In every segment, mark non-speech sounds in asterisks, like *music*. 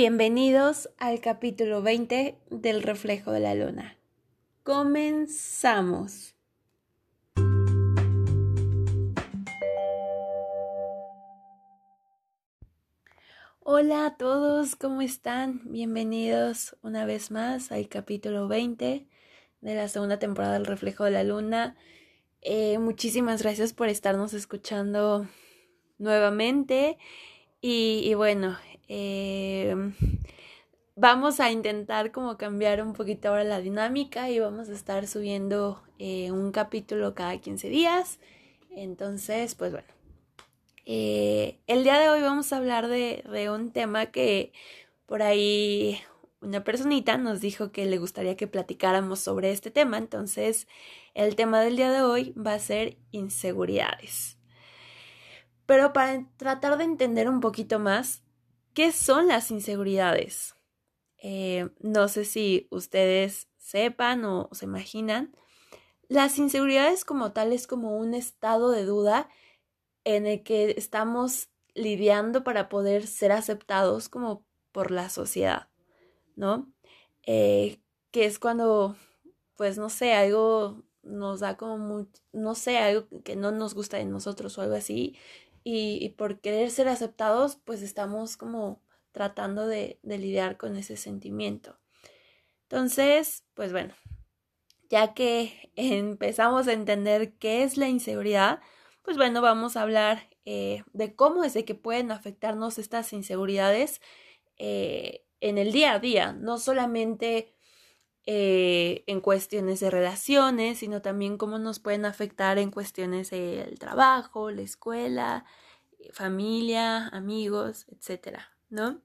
Bienvenidos al capítulo 20 del reflejo de la luna. Comenzamos. Hola a todos, ¿cómo están? Bienvenidos una vez más al capítulo 20 de la segunda temporada del reflejo de la luna. Eh, muchísimas gracias por estarnos escuchando nuevamente. Y, y bueno, eh, vamos a intentar como cambiar un poquito ahora la dinámica y vamos a estar subiendo eh, un capítulo cada 15 días. Entonces, pues bueno. Eh, el día de hoy vamos a hablar de, de un tema que por ahí una personita nos dijo que le gustaría que platicáramos sobre este tema. Entonces, el tema del día de hoy va a ser inseguridades. Pero para tratar de entender un poquito más, ¿Qué son las inseguridades? Eh, no sé si ustedes sepan o se imaginan. Las inseguridades como tal es como un estado de duda en el que estamos lidiando para poder ser aceptados como por la sociedad, ¿no? Eh, que es cuando, pues no sé, algo nos da como, no sé, algo que no nos gusta de nosotros o algo así, y, por querer ser aceptados, pues estamos como tratando de, lidiar con ese sentimiento. Entonces, pues bueno, ya que *laughs* empezamos a entender qué es la inseguridad, pues bueno, vamos a hablar eh, de cómo es de que pueden afectarnos estas inseguridades eh, en el día a día, no solamente eh, en cuestiones de relaciones, sino también cómo nos pueden afectar en cuestiones del trabajo, la escuela, familia, amigos, etcétera, ¿no?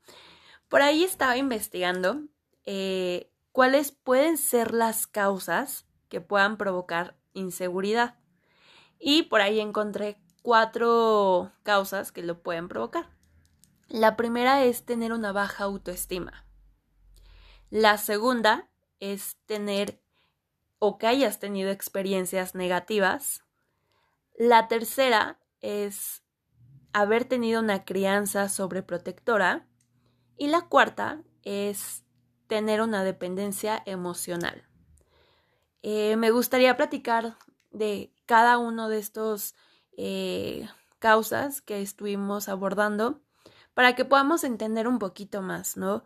Por ahí estaba investigando eh, cuáles pueden ser las causas que puedan provocar inseguridad. Y por ahí encontré cuatro causas que lo pueden provocar. La primera es tener una baja autoestima. La segunda es tener o que hayas tenido experiencias negativas. La tercera es haber tenido una crianza sobreprotectora. Y la cuarta es tener una dependencia emocional. Eh, me gustaría platicar de cada uno de estos eh, causas que estuvimos abordando para que podamos entender un poquito más, ¿no?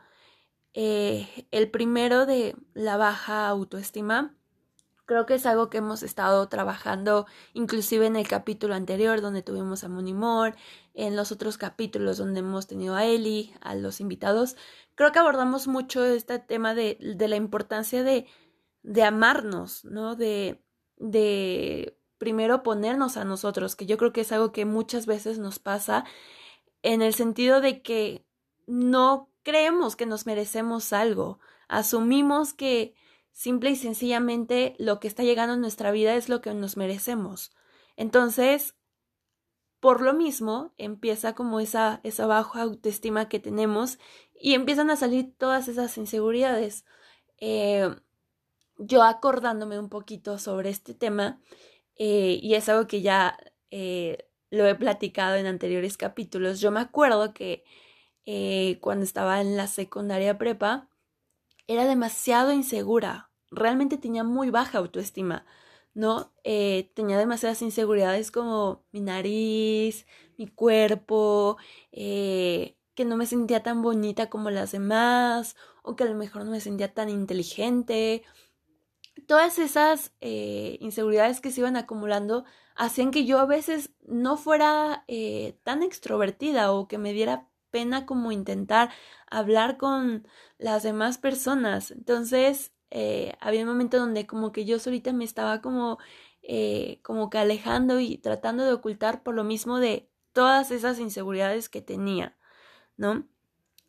Eh, el primero de la baja autoestima. Creo que es algo que hemos estado trabajando inclusive en el capítulo anterior donde tuvimos a Monimor, en los otros capítulos donde hemos tenido a Eli, a los invitados. Creo que abordamos mucho este tema de, de la importancia de, de amarnos, ¿no? De, de primero ponernos a nosotros, que yo creo que es algo que muchas veces nos pasa en el sentido de que no creemos que nos merecemos algo, asumimos que simple y sencillamente lo que está llegando en nuestra vida es lo que nos merecemos. Entonces, por lo mismo, empieza como esa, esa baja autoestima que tenemos y empiezan a salir todas esas inseguridades. Eh, yo acordándome un poquito sobre este tema, eh, y es algo que ya eh, lo he platicado en anteriores capítulos, yo me acuerdo que eh, cuando estaba en la secundaria prepa, era demasiado insegura. Realmente tenía muy baja autoestima, ¿no? Eh, tenía demasiadas inseguridades como mi nariz, mi cuerpo, eh, que no me sentía tan bonita como las demás, o que a lo mejor no me sentía tan inteligente. Todas esas inseguridades que se iban acumulando hacían que yo a veces no fuera tan extrovertida o que me diera pena como intentar hablar con las demás personas. Entonces, eh, había un momento donde como que yo solita me estaba como, eh, como que alejando y tratando de ocultar por lo mismo de todas esas inseguridades que tenía, ¿no?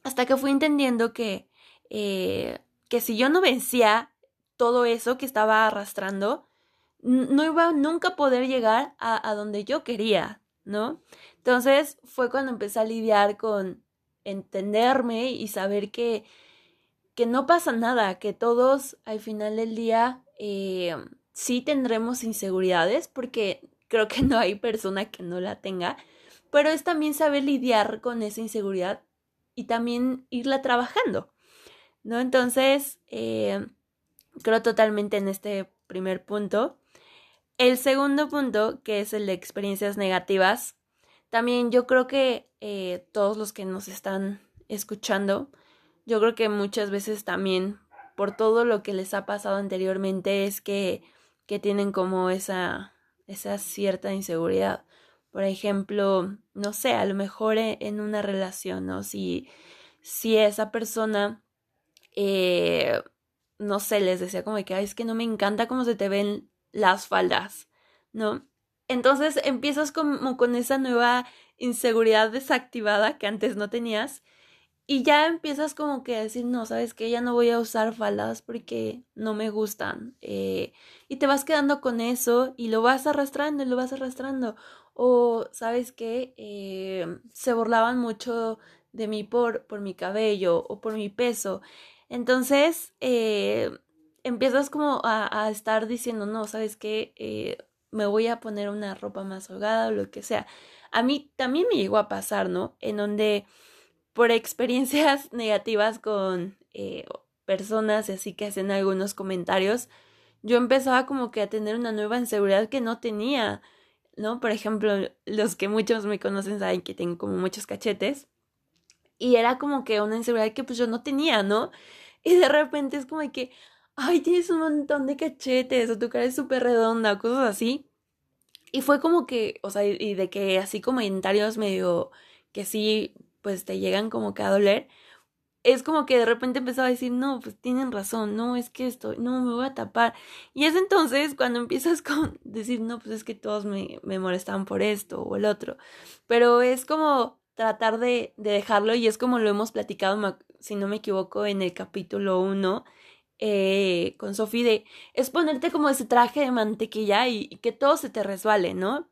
Hasta que fui entendiendo que, eh, que si yo no vencía todo eso que estaba arrastrando, no iba nunca a poder llegar a, a donde yo quería, ¿no? Entonces fue cuando empecé a lidiar con entenderme y saber que, que no pasa nada, que todos al final del día eh, sí tendremos inseguridades, porque creo que no hay persona que no la tenga, pero es también saber lidiar con esa inseguridad y también irla trabajando, ¿no? Entonces, eh, creo totalmente en este primer punto. El segundo punto, que es el de experiencias negativas, también yo creo que eh, todos los que nos están escuchando, yo creo que muchas veces también por todo lo que les ha pasado anteriormente es que, que tienen como esa, esa cierta inseguridad. Por ejemplo, no sé, a lo mejor e, en una relación, ¿no? Si, si esa persona, eh, no sé, les decía como que, es que no me encanta cómo se te ven las faldas, ¿no? Entonces empiezas como con esa nueva inseguridad desactivada que antes no tenías y ya empiezas como que a decir, no, sabes que ya no voy a usar faldas porque no me gustan. Eh, y te vas quedando con eso y lo vas arrastrando y lo vas arrastrando. O sabes que eh, se burlaban mucho de mí por, por mi cabello o por mi peso. Entonces, eh, empiezas como a, a, estar diciendo, no, sabes que eh, me voy a poner una ropa más holgada o lo que sea. A mí también me llegó a pasar, ¿no? En donde por experiencias *laughs* negativas con eh, personas así que hacen algunos comentarios, yo empezaba como que a tener una nueva inseguridad que no tenía, ¿no? Por ejemplo, los que muchos me conocen saben que tengo como muchos cachetes y era como que una inseguridad que pues yo no tenía, ¿no? Y de repente es como que, ay, tienes un montón de cachetes o tu cara es súper redonda o cosas así. Y fue como que, o sea, y de que así comentarios medio que sí, pues te llegan como que a doler. Es como que de repente empezaba a decir, no, pues tienen razón, no, es que esto, no, me voy a tapar. Y es entonces cuando empiezas *laughs* con decir, no, pues es que todos me, me molestaban por esto o el otro. Pero es como tratar de, de dejarlo y es como lo hemos platicado, si no me equivoco, en el capítulo 1 eh, con Sofi de es ponerte como ese traje de mantequilla y, que todo se te resbale, ¿no?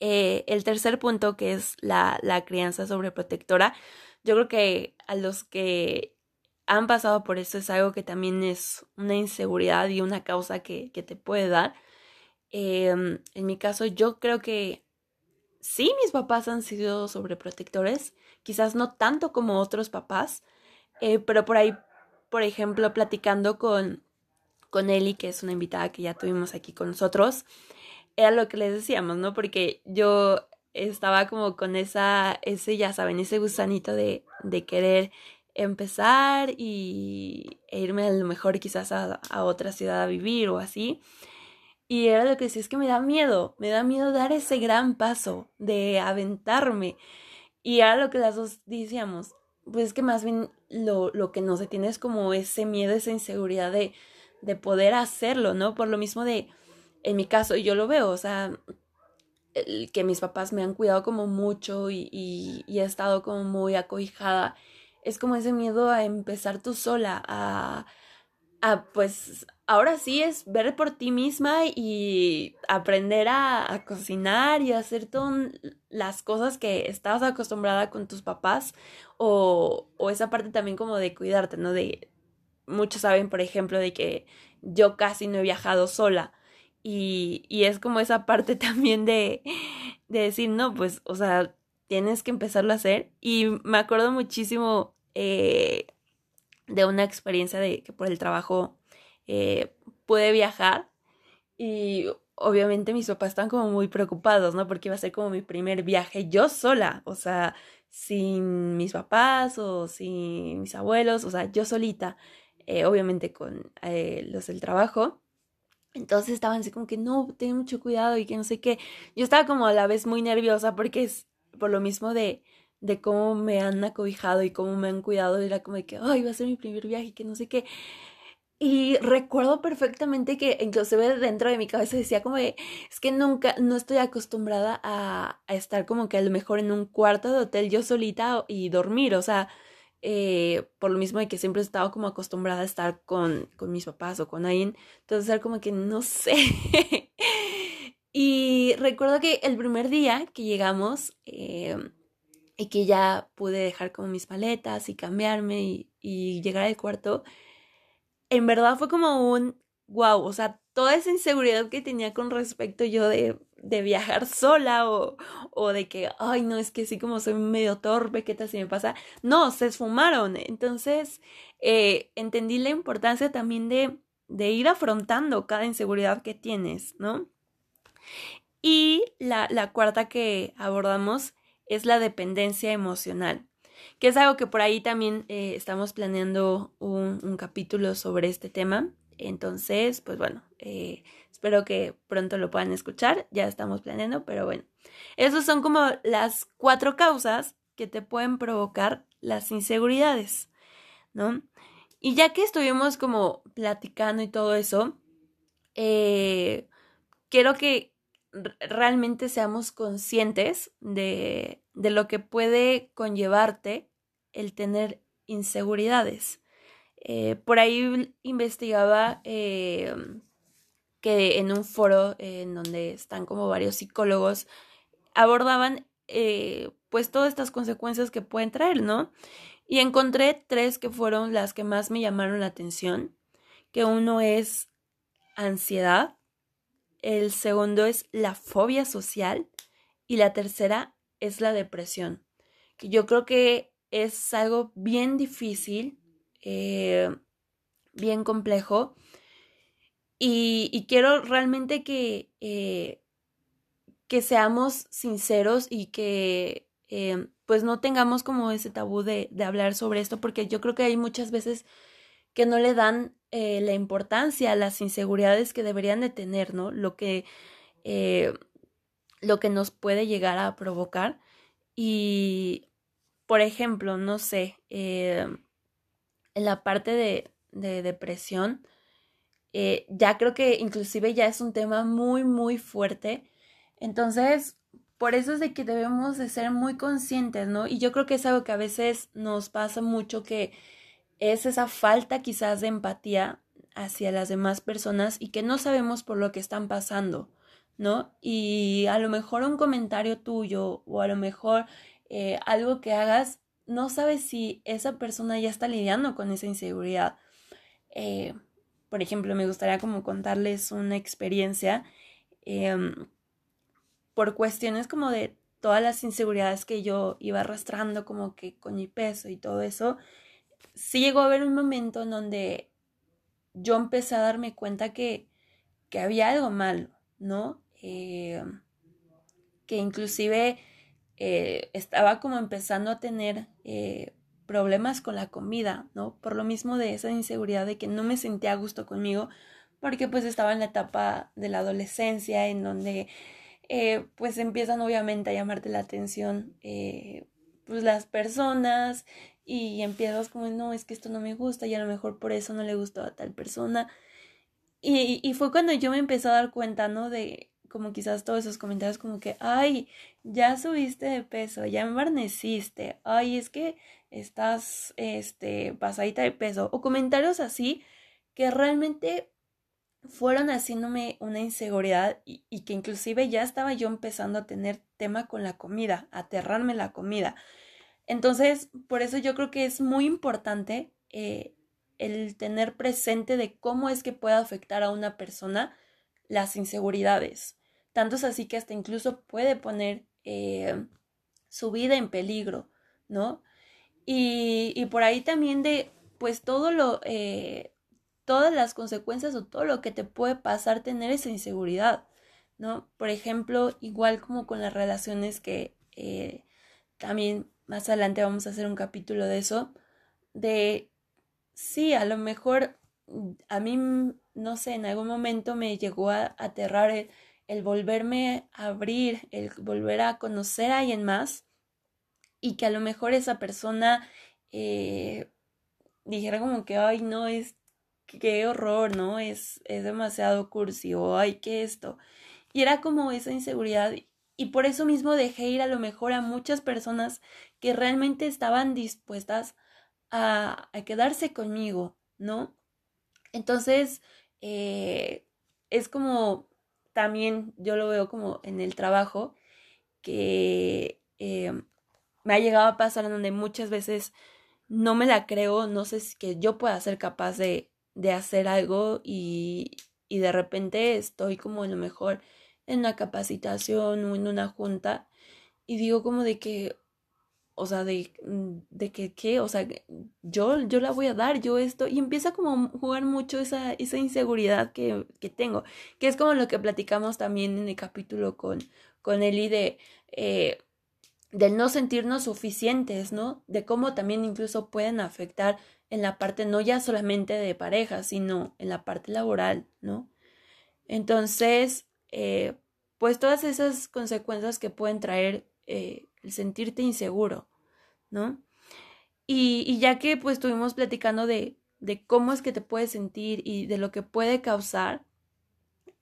Eh, el tercer punto, que es la, la crianza sobreprotectora, yo creo que a los que han pasado por eso es algo que también es una inseguridad y una causa que, que te puede dar. Em, en mi caso, yo creo que sí, mis papás han sido sobreprotectores, quizás no tanto como otros papás, eh, pero por ahí por ejemplo, platicando con, con Eli, que es una invitada que ya tuvimos aquí con nosotros, era lo que les decíamos, ¿no? Porque yo estaba como con esa, ese, ya saben, ese gusanito de, de querer empezar y e irme a lo mejor quizás a, a, otra ciudad a vivir o así. Y era lo que decía, es que me da miedo, me da miedo dar ese gran paso de aventarme. Y era lo que las dos decíamos, pues es que más bien lo, lo que no se tiene es como ese miedo, esa inseguridad de, de poder hacerlo, ¿no? Por lo mismo de, en mi caso, yo lo veo, o sea, el, que mis papás me han cuidado como mucho y, y, he estado como muy acobijada, es como ese miedo a empezar tú sola, a, a pues ahora sí es ver por ti misma y aprender a, a, cocinar y hacer todas las cosas que estabas acostumbrada con tus papás o, o esa parte también como de cuidarte, ¿no? De muchos saben, por ejemplo, de que yo casi no he viajado sola y, y es como esa parte *laughs* también de, de decir, no, pues, o sea, tienes que empezarlo a hacer y me acuerdo muchísimo eh, de una experiencia de que por el trabajo eh, pude viajar y obviamente mis papás están como muy preocupados, ¿no? Porque iba a ser como mi primer viaje yo sola, o sea, sin mis papás o sin mis abuelos, o sea, yo solita, eh, obviamente con eh, los del trabajo. Entonces estaban así como que no, ten mucho cuidado y que no sé qué. Yo estaba como a la vez muy nerviosa porque es por lo mismo de de cómo me han acobijado y cómo me han cuidado, era como de que, ay, va a ser mi primer viaje y que no sé qué. Y recuerdo perfectamente que inclusive dentro de mi cabeza decía como es que nunca, no estoy acostumbrada a, estar como que a lo mejor en un cuarto de hotel yo solita y dormir, o sea, eh, por lo mismo de que siempre he estado como acostumbrada a estar con, con mis papás o con alguien, entonces era como que no sé. *laughs* y recuerdo que el primer día que llegamos, eh, y que ya pude dejar como mis maletas y cambiarme y llegar al cuarto, en verdad fue como un wow, o sea, toda esa inseguridad que tenía con respecto yo de, de viajar sola o, o, de que, ay, no, es que sí como soy medio torpe, ¿qué tal si me pasa? No, se esfumaron. Entonces, eh, entendí la importancia también de, de ir afrontando cada inseguridad que tienes, ¿no? Y la, la cuarta que abordamos es la dependencia emocional, que es algo que por ahí también eh, estamos planeando un, capítulo sobre este tema. Entonces, pues bueno, eh, espero que pronto lo puedan escuchar, ya estamos planeando, pero bueno, esas son como las cuatro causas que te pueden provocar las inseguridades, ¿no? Y ya que estuvimos como platicando y todo eso, eh, quiero que realmente seamos conscientes de, de lo que puede conllevarte el tener inseguridades. Eh, por ahí investigaba eh, que en un foro en donde están como varios psicólogos abordaban eh, pues todas estas consecuencias que pueden traer, ¿no? Y encontré tres que fueron las que más me llamaron la atención, que uno es ansiedad, el segundo es la fobia social y la tercera es la depresión, que yo creo que es algo bien difícil, eh, bien complejo y, y, quiero realmente que, eh, que seamos sinceros y que eh, pues no tengamos como ese tabú de, de, hablar sobre esto porque yo creo que hay muchas veces que no le dan eh, la importancia a las inseguridades que deberían de tener, ¿no? Lo que, lo que nos puede llegar a provocar. Y, por ejemplo, no sé, eh, en la parte de, de depresión, eh, ya creo que inclusive ya es un tema muy, muy fuerte. Entonces, por eso es de que debemos de ser muy conscientes, ¿no? Y yo creo que es algo que a veces nos pasa mucho que es esa falta quizás de empatía hacia las demás personas y que no sabemos por lo que están pasando, ¿no? Y a lo mejor un comentario tuyo o a lo mejor eh, algo que hagas, no sabes si esa persona ya está lidiando con esa inseguridad. Eh, por ejemplo, me gustaría como contarles una experiencia eh, por cuestiones como de todas las inseguridades que yo iba arrastrando como que con mi peso y todo eso sí llegó a haber un momento en donde yo empecé a darme cuenta que, que había algo malo, ¿no? Eh, que inclusive eh, estaba como empezando a tener eh, problemas con la comida, ¿no? Por lo mismo de esa inseguridad de que no me sentía a gusto conmigo, porque pues estaba en la etapa de la adolescencia en donde pues empiezan obviamente a llamarte la atención pues las personas y empiezas como, no, es que esto no me gusta y a lo mejor por eso no le gustó a tal persona. Y, y fue cuando yo me empecé a dar cuenta, ¿no? De como quizás todos esos comentarios como que, ay, ya subiste de peso, ya embarneciste, ay, es que estás, este, pasadita de peso, o comentarios así que realmente fueron haciéndome una inseguridad y, y, que inclusive ya estaba yo empezando a tener tema con la comida, aterrarme la comida. Entonces, por eso yo creo que es muy importante eh, el tener presente de cómo es que puede afectar a una persona las inseguridades. Tanto es así que hasta incluso puede poner eh, su vida en peligro, ¿no? Y, por ahí también de, pues todo lo, eh, todas las consecuencias o todo lo que te puede pasar tener esa inseguridad, ¿no? Por ejemplo, igual como con las relaciones que eh, también más adelante vamos a hacer un capítulo de eso, de, sí, a lo mejor a mí, no sé, en algún momento me llegó a aterrar el, el volverme a abrir, el volver a conocer a alguien más y que a lo mejor esa persona eh, dijera como que, ay, no, es, qué horror, ¿no? Es, es demasiado cursi o, ay, qué esto. Y era como esa inseguridad y por eso mismo dejé ir a lo mejor a muchas personas que realmente estaban dispuestas a, quedarse conmigo, ¿no? Entonces, eh, es como también yo lo veo como en el trabajo, que eh, me ha llegado a pasar en donde muchas veces no me la creo, no sé si que yo pueda ser capaz de, de hacer algo y, y de repente estoy como a lo mejor en una capacitación o en una junta y digo como de que, o sea, de, mm, de que, ¿qué? O sea, yo, yo la voy a dar, yo esto, y empieza como a jugar mucho esa, esa inseguridad que, que tengo, que es como lo que platicamos también en el capítulo con, con Eli de... Eh, del no sentirnos suficientes, ¿no? De cómo también incluso pueden afectar en la parte no ya solamente de pareja, sino en la parte laboral, ¿no? Entonces, eh, pues todas esas consecuencias que pueden traer eh, sentirte inseguro, ¿no? Y, ya que pues estuvimos platicando de, cómo es que te puedes sentir y de lo que puede causar,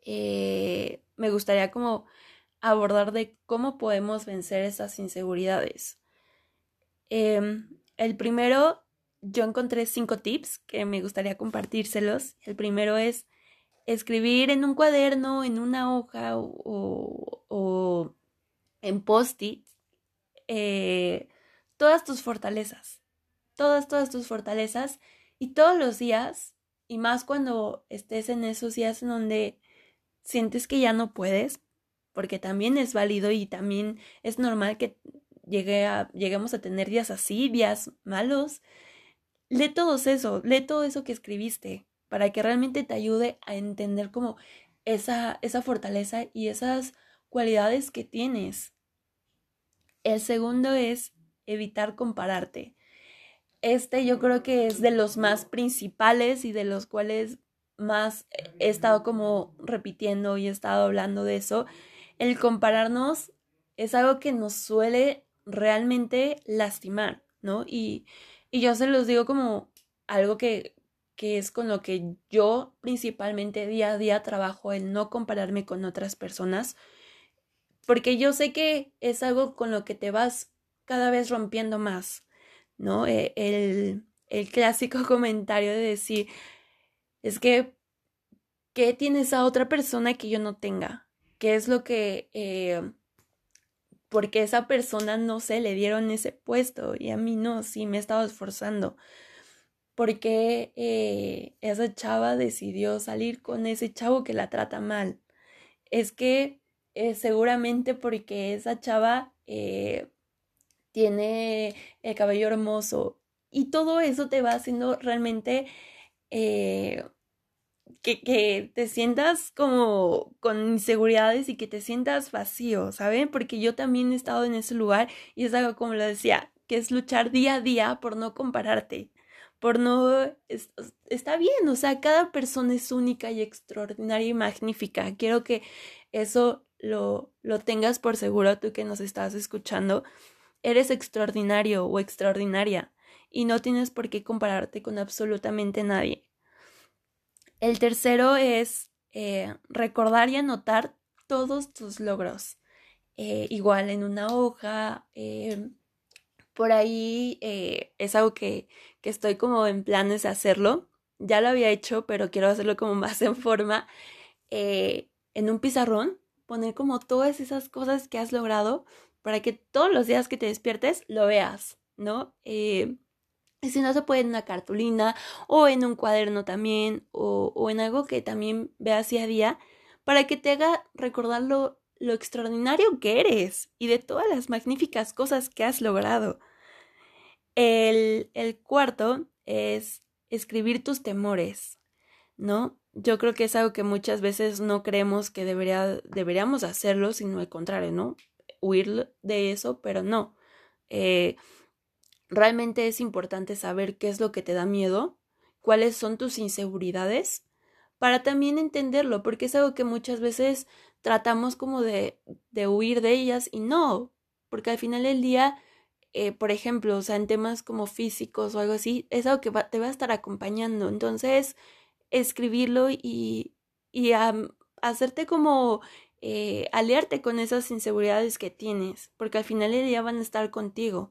eh, me gustaría como abordar de cómo podemos vencer esas inseguridades. Em, el primero yo encontré cinco tips que me gustaría compartírselos. El primero es escribir en un cuaderno, en una hoja o, en post-it eh, todas tus fortalezas. Todas, todas tus fortalezas. Y todos los días, y más cuando estés en esos días en donde sientes que ya no puedes, porque también es válido y también es normal que llegue lleguemos a tener días así, días malos, lee todo eso, lee todo eso que escribiste para que realmente te ayude a entender como esa, esa fortaleza y esas cualidades que tienes. El segundo es evitar compararte. Este yo creo que es de los más principales y de los cuales más he estado como repitiendo y he estado hablando de eso. El compararnos es algo que nos suele realmente lastimar, ¿no? Y y yo se los digo como algo que, que es con lo que yo principalmente día a día trabajo, el no compararme con otras personas, porque yo sé que es algo con lo que te vas cada vez rompiendo más, ¿no? E, el, el clásico *laughs* comentario de decir, es que, ¿qué tienes a otra persona que yo no tenga? ¿Qué es lo que eh, porque esa persona no se le dieron ese puesto y a mí no, sí me he estado esforzando. Porque eh, esa chava decidió salir con ese chavo que la trata mal. Es que eh, seguramente porque esa chava eh, tiene el cabello hermoso y todo eso te va haciendo realmente que, que, te sientas como con inseguridades y que te sientas vacío, ¿saben? Porque yo también he estado en ese lugar y es algo como lo decía, que es luchar día a día por no compararte, por no... está bien, o sea, cada persona es única y extraordinaria y magnífica. Quiero que eso lo, lo tengas por seguro tú que nos estás escuchando. Eres extraordinario o extraordinaria y no tienes por qué compararte con absolutamente nadie. El tercero es eh, recordar y anotar todos tus logros. Eh, igual en una hoja. Eh, por ahí es algo que, que estoy como en planes de hacerlo. Ya lo había hecho, pero quiero hacerlo como *laughs* más en forma. en un pizarrón, poner como todas esas cosas que has logrado para que todos los días que te despiertes lo veas, ¿no? Y si no se puede en una cartulina o en un cuaderno también o, o en algo que también veas día a día para que te haga recordar lo, lo extraordinario que eres y de todas las magníficas cosas que has logrado. El, el cuarto es escribir tus temores, ¿no? Yo creo que es algo que muchas veces no creemos que debería, deberíamos hacerlo, sino al contrario, ¿no? Huir de eso, pero no. Eh, Realmente es importante saber qué es lo que te da miedo, cuáles son tus inseguridades, para también entenderlo, porque es algo que muchas veces tratamos como de, de huir de ellas y no, porque al final del día, eh, por ejemplo, o sea, en temas como físicos o algo así, es algo que te va a estar acompañando. Entonces, escribirlo y, y hacerte como eh, aliarte con esas inseguridades que tienes, porque al final del día van a estar contigo.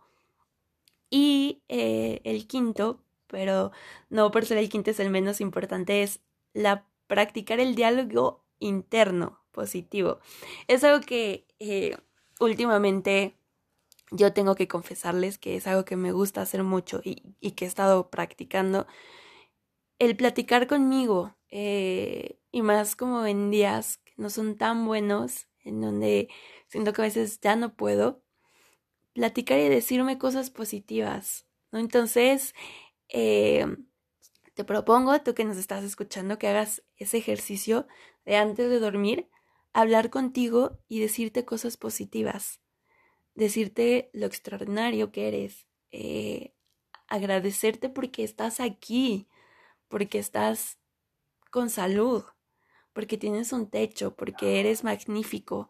Y eh, el quinto, pero no por ser el quinto es el menos importante, es la practicar el diálogo interno positivo. Es algo que eh, últimamente yo tengo que confesarles que es algo que me gusta hacer mucho y, y que he estado practicando. El platicar conmigo eh, y más como en días que no son tan buenos, en donde siento que a veces ya no puedo, platicar y decirme cosas positivas, ¿no? Entonces, eh, te propongo, tú que nos estás escuchando, que hagas ese ejercicio de antes de dormir, hablar contigo y decirte cosas positivas, decirte lo extraordinario que eres, eh, agradecerte porque estás aquí, porque estás con salud, porque tienes un techo, porque eres magnífico.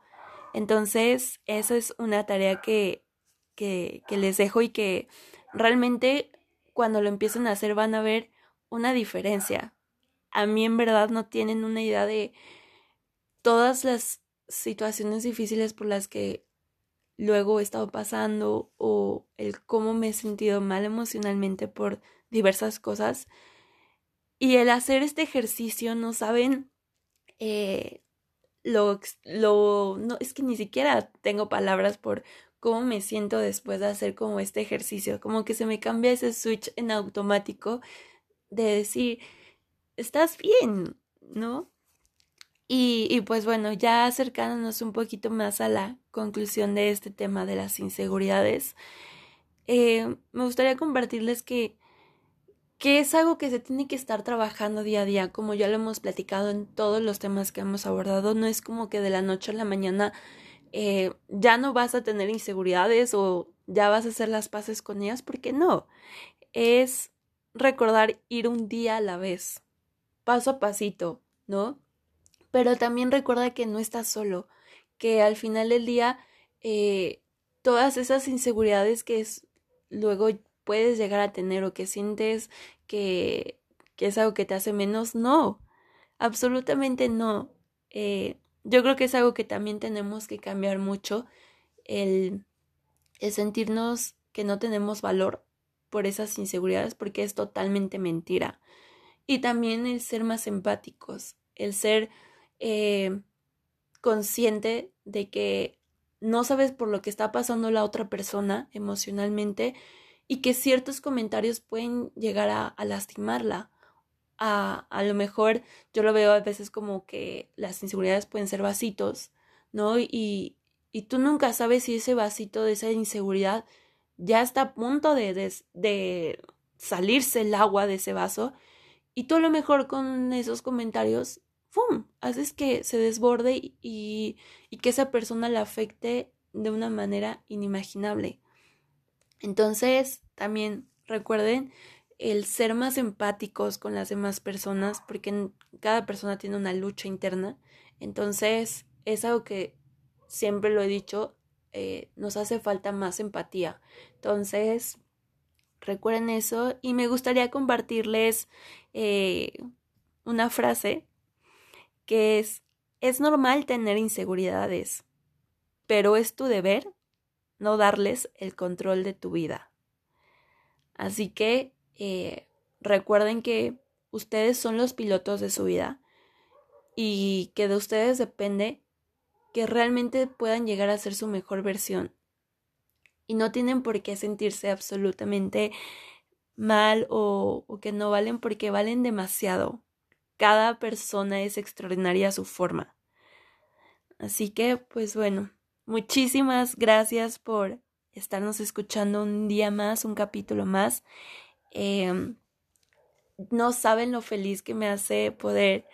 Entonces, esa es una tarea que, que, que les dejo y que realmente cuando lo empiecen a hacer van a ver una diferencia. A mí en verdad no tienen una idea de todas las situaciones difíciles por las que luego he estado pasando o el cómo me he sentido mal emocionalmente por diversas cosas. Y el hacer este ejercicio, no saben eh, lo, lo, no, es que ni siquiera tengo palabras por cómo me siento después de hacer como este ejercicio, como que se me cambia ese switch en automático de decir, estás bien, ¿no? Y, y, pues bueno, ya acercándonos un poquito más a la conclusión de este tema de las inseguridades, eh, me gustaría compartirles que, que es algo que se tiene que estar trabajando día a día, como ya lo hemos platicado en todos los temas que hemos abordado, no es como que de la noche a la mañana eh, ya no vas a tener inseguridades o ya vas a hacer las paces con ellas, porque no, es recordar ir un día a la vez, paso a pasito, ¿no? Pero también recuerda que no estás solo, que al final del día eh, todas esas inseguridades que es, luego puedes llegar a tener o que sientes que, que es algo que te hace menos, no, absolutamente no. Eh, yo creo que es algo que también tenemos que cambiar mucho, el, sentirnos que no tenemos valor por esas inseguridades porque es totalmente mentira. Y también el ser más empáticos, el ser eh, consciente de que no sabes por lo que está pasando la otra persona emocionalmente y que ciertos comentarios pueden llegar a, lastimarla. A, a, lo mejor yo lo veo a veces como que las inseguridades pueden ser vasitos, ¿no? Y, y tú nunca sabes si ese vasito de esa inseguridad ya está a punto de, de, salirse el agua de ese vaso y tú a lo mejor con esos comentarios, ¡fum!, haces que se desborde y, y que esa persona la afecte de una manera inimaginable. Entonces, también recuerden el ser más empáticos con las demás personas, porque cada persona tiene una lucha interna. Entonces, es algo que siempre lo he dicho, eh, nos hace falta más empatía. Entonces, recuerden eso y me gustaría compartirles eh, una frase que es, es normal tener inseguridades, pero es tu deber no darles el control de tu vida. Así que eh, recuerden que ustedes son los pilotos de su vida y que de ustedes depende que realmente puedan llegar a ser su mejor versión. Y no tienen por qué sentirse absolutamente mal o, o que no valen porque valen demasiado. Cada persona es extraordinaria a su forma. Así que, pues bueno, muchísimas gracias por estarnos escuchando un día más, un capítulo más. Em, no saben lo feliz que me hace poder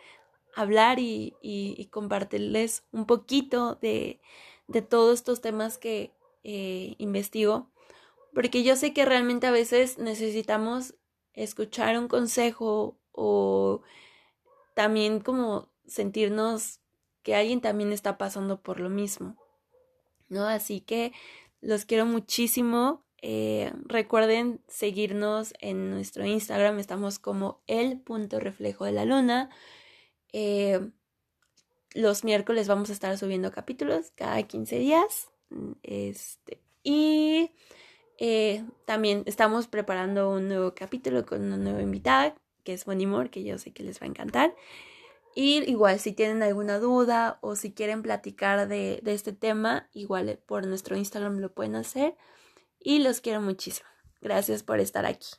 hablar y, compartirles un poquito de, de, todos estos temas que eh, investigo, porque yo sé que realmente a veces necesitamos escuchar un consejo o también como sentirnos que alguien también está pasando por lo mismo, ¿no? Así que los quiero muchísimo. Eh, recuerden seguirnos en nuestro Instagram, estamos como el punto reflejo de la luna. Eh, los miércoles vamos a estar subiendo capítulos cada 15 días. Este, y eh, también estamos preparando un nuevo capítulo con una nueva invitada, que es Bonnie que yo sé que les va a encantar. Y igual, si tienen alguna duda o si quieren platicar de, de este tema, igual por nuestro Instagram lo pueden hacer. Y los quiero muchísimo. Gracias por estar aquí.